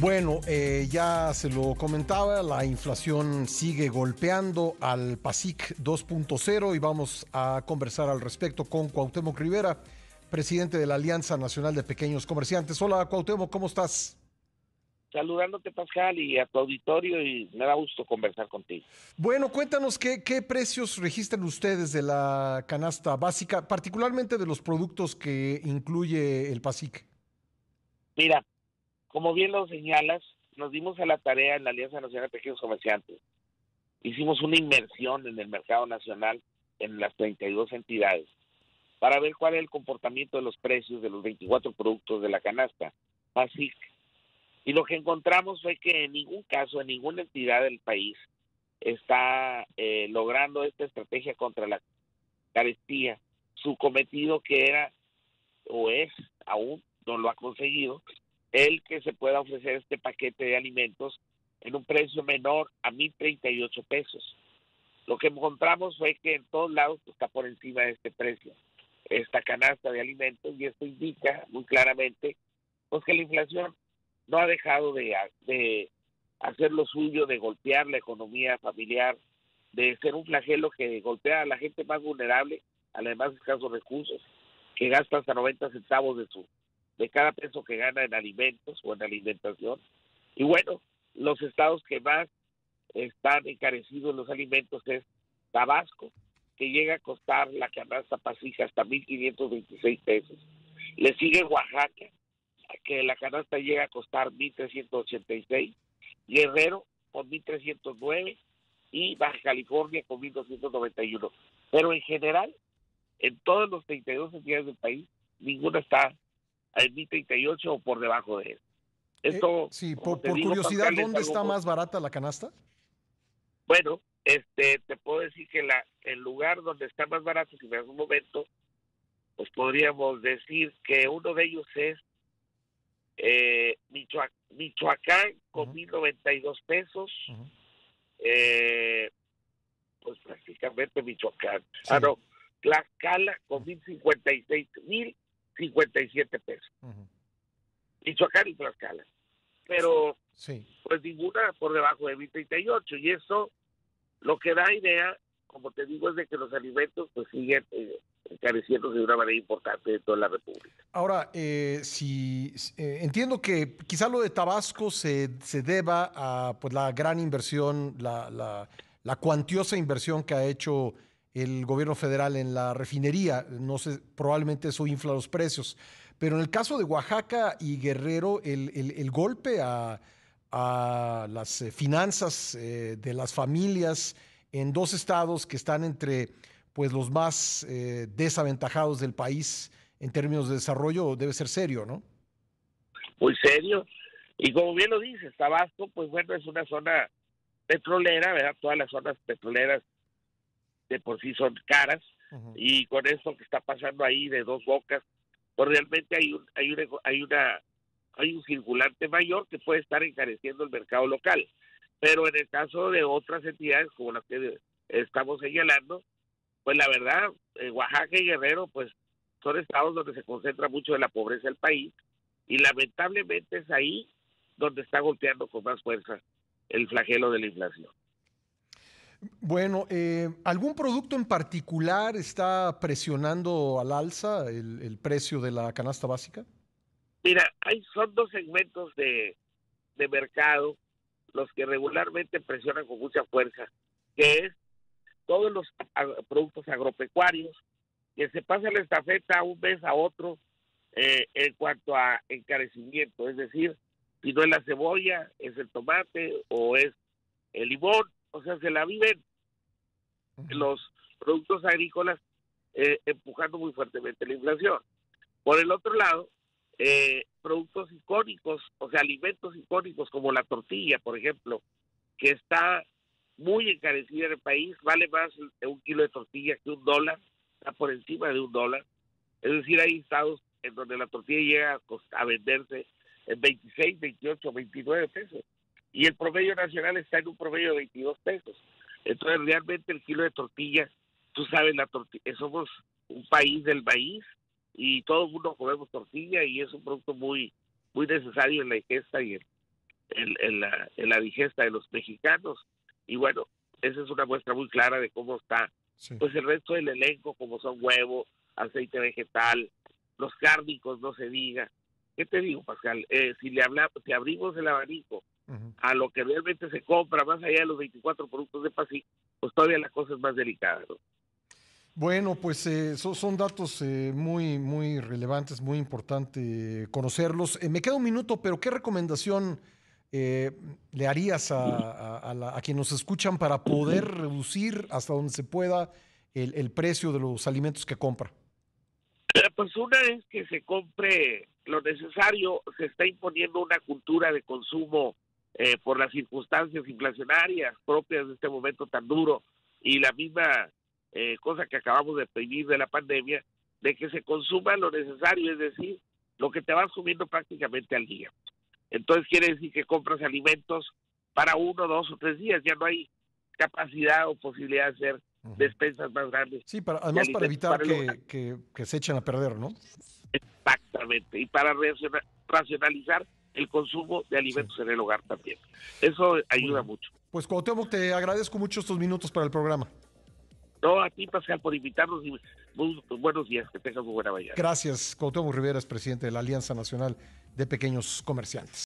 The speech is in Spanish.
Bueno, eh, ya se lo comentaba, la inflación sigue golpeando al PASIC 2.0 y vamos a conversar al respecto con Cuauhtémoc Rivera, presidente de la Alianza Nacional de Pequeños Comerciantes. Hola Cuauhtémoc, ¿cómo estás? Saludándote Pascal y a tu auditorio y me da gusto conversar contigo. Bueno, cuéntanos qué, qué precios registran ustedes de la canasta básica, particularmente de los productos que incluye el PASIC. Mira, como bien lo señalas, nos dimos a la tarea en la Alianza Nacional de Pequeños Comerciantes. Hicimos una inmersión en el mercado nacional en las 32 entidades para ver cuál es el comportamiento de los precios de los 24 productos de la canasta básica. Y lo que encontramos fue que en ningún caso, en ninguna entidad del país está eh, logrando esta estrategia contra la carestía. Su cometido que era o es, aún no lo ha conseguido, el que se pueda ofrecer este paquete de alimentos en un precio menor a 1.038 pesos. Lo que encontramos fue que en todos lados está por encima de este precio, esta canasta de alimentos, y esto indica muy claramente pues, que la inflación no ha dejado de, de hacer lo suyo, de golpear la economía familiar, de ser un flagelo que golpea a la gente más vulnerable, a los más escasos recursos, que gasta hasta 90 centavos de su de cada peso que gana en alimentos o en alimentación. Y bueno, los estados que más están encarecidos en los alimentos es Tabasco, que llega a costar la canasta pasija hasta 1.526 pesos. Le sigue Oaxaca, que la canasta llega a costar 1.386. Guerrero con 1.309 y Baja California con 1.291. Pero en general, en todos los 32 entidades del país, ninguna está al 38 o por debajo de él. Eh, Esto, sí, por, curiosidad, ¿dónde está más barata la canasta? Bueno, este, te puedo decir que la, el lugar donde está más barato, si me das un momento, pues podríamos decir que uno de ellos es eh, Michoacán, con mil noventa y 1.092 pesos. eh, pues prácticamente Michoacán. Ah, no, Tlaxcala con mil cincuenta y seis mil 57 pesos. Michoacán y Tlaxcala. Pero, sí. pues ninguna por debajo de 1038. Y eso lo que da idea, como te digo, es de que los alimentos pues siguen eh, encareciéndose de una manera importante en toda la República. Ahora, eh, si eh, entiendo que quizá lo de Tabasco se, se deba a pues la gran inversión, la, la, la cuantiosa inversión que ha hecho el gobierno federal en la refinería. No sé, probablemente eso infla los precios. Pero en el caso de Oaxaca y Guerrero, el, golpe a, las eh, finanzas eh, de las familias en dos estados que están entre pues, los más eh, desaventajados del país en términos de desarrollo debe ser serio, ¿no? Muy serio. Y como bien lo dices, Tabasco, pues bueno, es una zona petrolera, ¿verdad? Todas las zonas petroleras de por sí son caras y con esto que está pasando ahí de dos bocas, pues realmente hay un, hay una, hay una hay un circulante mayor que puede estar encareciendo el mercado local. Pero en el caso de otras entidades como las que estamos señalando, pues la verdad, Oaxaca y Guerrero, pues son estados donde se concentra mucho de la pobreza del país y lamentablemente es ahí donde está golpeando con más fuerza el flagelo de la inflación. Bueno, eh, ¿algún producto en particular está presionando al alza el, precio de la canasta básica? Mira, hay, son dos segmentos de, mercado los que regularmente presionan con mucha fuerza, que es todos los productos agropecuarios, que se pasa la estafeta un mes a otro eh, en cuanto a encarecimiento, es decir, si no es la cebolla, es el tomate o es el limón o sea, se la viven los productos agrícolas eh, empujando muy fuertemente la inflación. Por el otro lado, eh, productos icónicos, o sea, alimentos icónicos como la tortilla, por ejemplo, que está muy encarecida en el país, vale más un kilo de tortilla que un dólar, está por encima de un dólar. Es decir, hay estados en donde la tortilla llega a, a venderse en 26, 28, 29 pesos y el promedio nacional está en un promedio de 22 pesos. Entonces, realmente el kilo de tortilla, tú sabes, la tortilla, somos un país del maíz y todo el mundo comemos tortilla y es un producto muy muy necesario en la ingesta y en, en, la, digesta de los mexicanos. Y bueno, esa es una muestra muy clara de cómo está pues el resto del elenco, como son huevo, aceite vegetal, los cárnicos, no se diga. ¿Qué te digo, Pascal? Eh, si le hablamos, si abrimos el abanico a lo que realmente se compra, más allá de los 24 productos de PASI, pues todavía la cosa es más delicada. Bueno, pues eh, son, datos eh, muy, muy relevantes, muy importante conocerlos. me queda un minuto, pero ¿qué recomendación le harías a, a, quienes nos escuchan para poder reducir hasta donde se pueda el, el precio de los alimentos que compra? Pues una es que se compre lo necesario, se está imponiendo una cultura de consumo eh, por las circunstancias inflacionarias propias de este momento tan duro y la misma eh, cosa que acabamos de vivir de la pandemia, de que se consuma lo necesario, es decir, lo que te vas comiendo prácticamente al día. Entonces quiere decir que compras alimentos para uno, dos o tres días, ya no hay capacidad o posibilidad de hacer despensas más grandes. Sí, para, además para evitar que, que, se echen a perder, ¿no? Exactamente, y para racionalizar el consumo de alimentos en el hogar también. Eso ayuda mucho. Pues Cuauhtémoc, te agradezco mucho estos minutos para el programa. No, a ti, Pascal, por invitarnos y buenos días, que tengas muy buena mañana. Gracias. Cuauhtémoc Rivera es presidente de la Alianza Nacional de Pequeños Comerciantes.